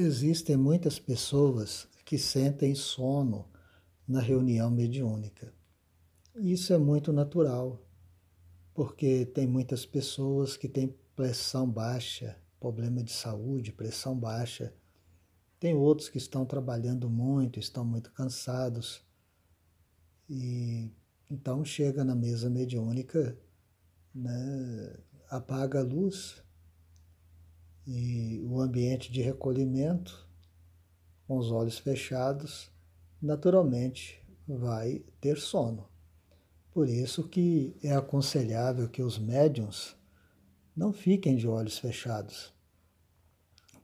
Existem muitas pessoas que sentem sono na reunião mediúnica. Isso é muito natural, porque tem muitas pessoas que têm pressão baixa, problema de saúde, pressão baixa. Tem outros que estão trabalhando muito, estão muito cansados. E então chega na mesa mediúnica, né, apaga a luz e o ambiente de recolhimento, com os olhos fechados, naturalmente vai ter sono. Por isso que é aconselhável que os médiums não fiquem de olhos fechados,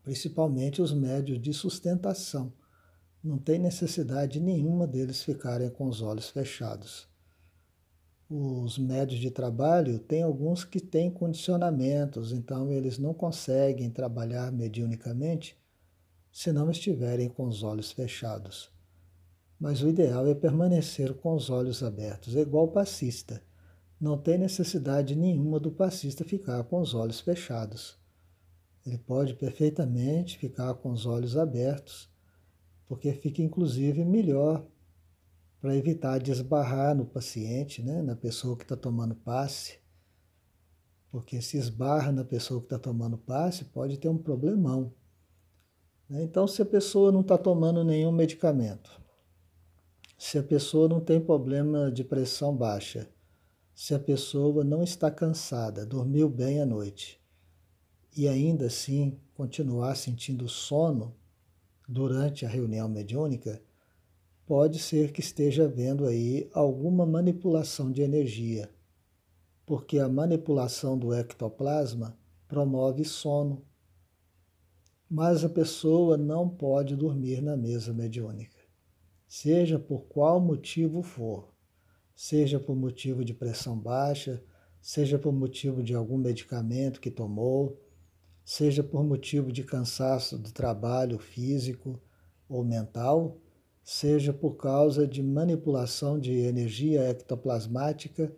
principalmente os médios de sustentação. Não tem necessidade nenhuma deles ficarem com os olhos fechados os médios de trabalho, tem alguns que têm condicionamentos, então eles não conseguem trabalhar mediunicamente se não estiverem com os olhos fechados. Mas o ideal é permanecer com os olhos abertos, é igual o passista. Não tem necessidade nenhuma do passista ficar com os olhos fechados. Ele pode perfeitamente ficar com os olhos abertos, porque fica inclusive melhor para evitar de esbarrar no paciente, né, na pessoa que está tomando passe, porque se esbarra na pessoa que está tomando passe, pode ter um problemão. Né? Então, se a pessoa não está tomando nenhum medicamento, se a pessoa não tem problema de pressão baixa, se a pessoa não está cansada, dormiu bem à noite, e ainda assim continuar sentindo sono durante a reunião mediúnica, pode ser que esteja havendo aí alguma manipulação de energia, porque a manipulação do ectoplasma promove sono. Mas a pessoa não pode dormir na mesa mediúnica, seja por qual motivo for, seja por motivo de pressão baixa, seja por motivo de algum medicamento que tomou, seja por motivo de cansaço do trabalho físico ou mental, seja por causa de manipulação de energia ectoplasmática,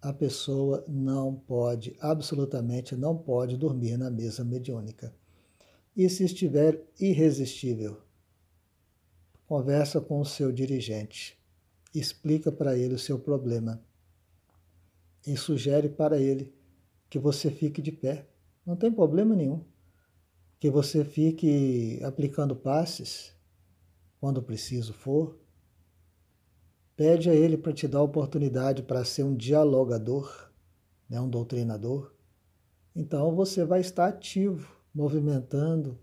a pessoa não pode, absolutamente não pode dormir na mesa mediúnica. E se estiver irresistível, conversa com o seu dirigente, explica para ele o seu problema e sugere para ele que você fique de pé. Não tem problema nenhum. Que você fique aplicando passes, quando preciso for. Pede a Ele para te dar a oportunidade para ser um dialogador, né, um doutrinador. Então você vai estar ativo, movimentando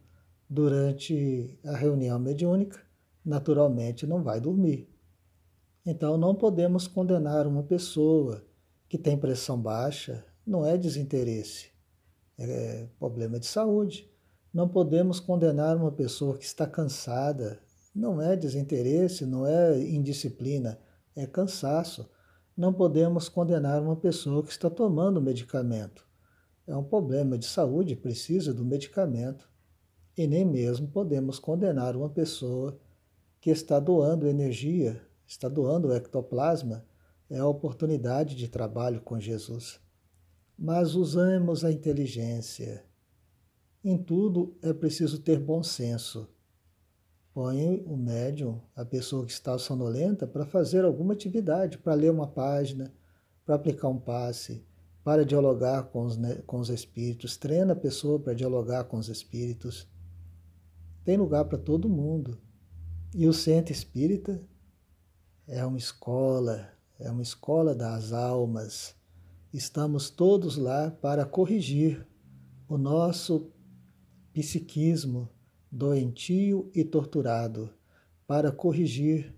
durante a reunião mediúnica. Naturalmente não vai dormir. Então não podemos condenar uma pessoa que tem pressão baixa, não é desinteresse, é problema de saúde. Não podemos condenar uma pessoa que está cansada, não é desinteresse, não é indisciplina, é cansaço. Não podemos condenar uma pessoa que está tomando medicamento. É um problema de saúde, precisa do medicamento. E nem mesmo podemos condenar uma pessoa que está doando energia, está doando o ectoplasma, é a oportunidade de trabalho com Jesus. Mas usamos a inteligência. Em tudo é preciso ter bom senso põe o médium, a pessoa que está sonolenta, para fazer alguma atividade, para ler uma página, para aplicar um passe, para dialogar com os, com os espíritos, treina a pessoa para dialogar com os espíritos. Tem lugar para todo mundo. E o centro espírita é uma escola, é uma escola das almas. Estamos todos lá para corrigir o nosso psiquismo, doentio e torturado, para corrigir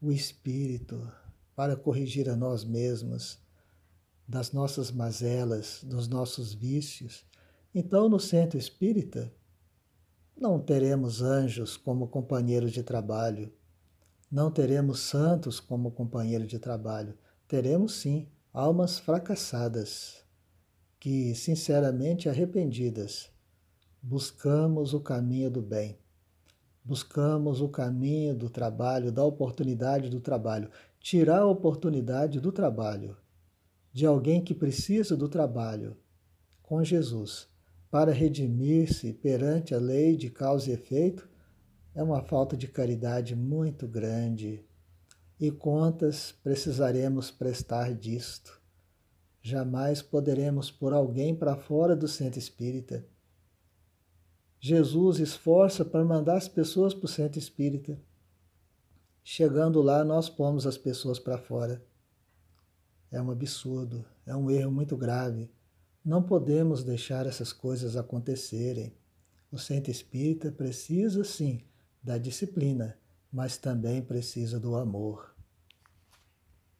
o espírito, para corrigir a nós mesmos das nossas mazelas, dos nossos vícios. Então, no centro espírita, não teremos anjos como companheiros de trabalho, não teremos santos como companheiros de trabalho, teremos sim almas fracassadas, que, sinceramente arrependidas, buscamos o caminho do bem, buscamos o caminho do trabalho, da oportunidade do trabalho, tirar a oportunidade do trabalho de alguém que precisa do trabalho com Jesus, para redimir-se perante a lei de causa e efeito é uma falta de caridade muito grande. E contas precisaremos prestar disto. Jamais poderemos pôr alguém para fora do centro espírita. Jesus esforça para mandar as pessoas para o centro espírita. Chegando lá, nós pomos as pessoas para fora. É um absurdo, é um erro muito grave. Não podemos deixar essas coisas acontecerem. O centro espírita precisa, sim, da disciplina, mas também precisa do amor.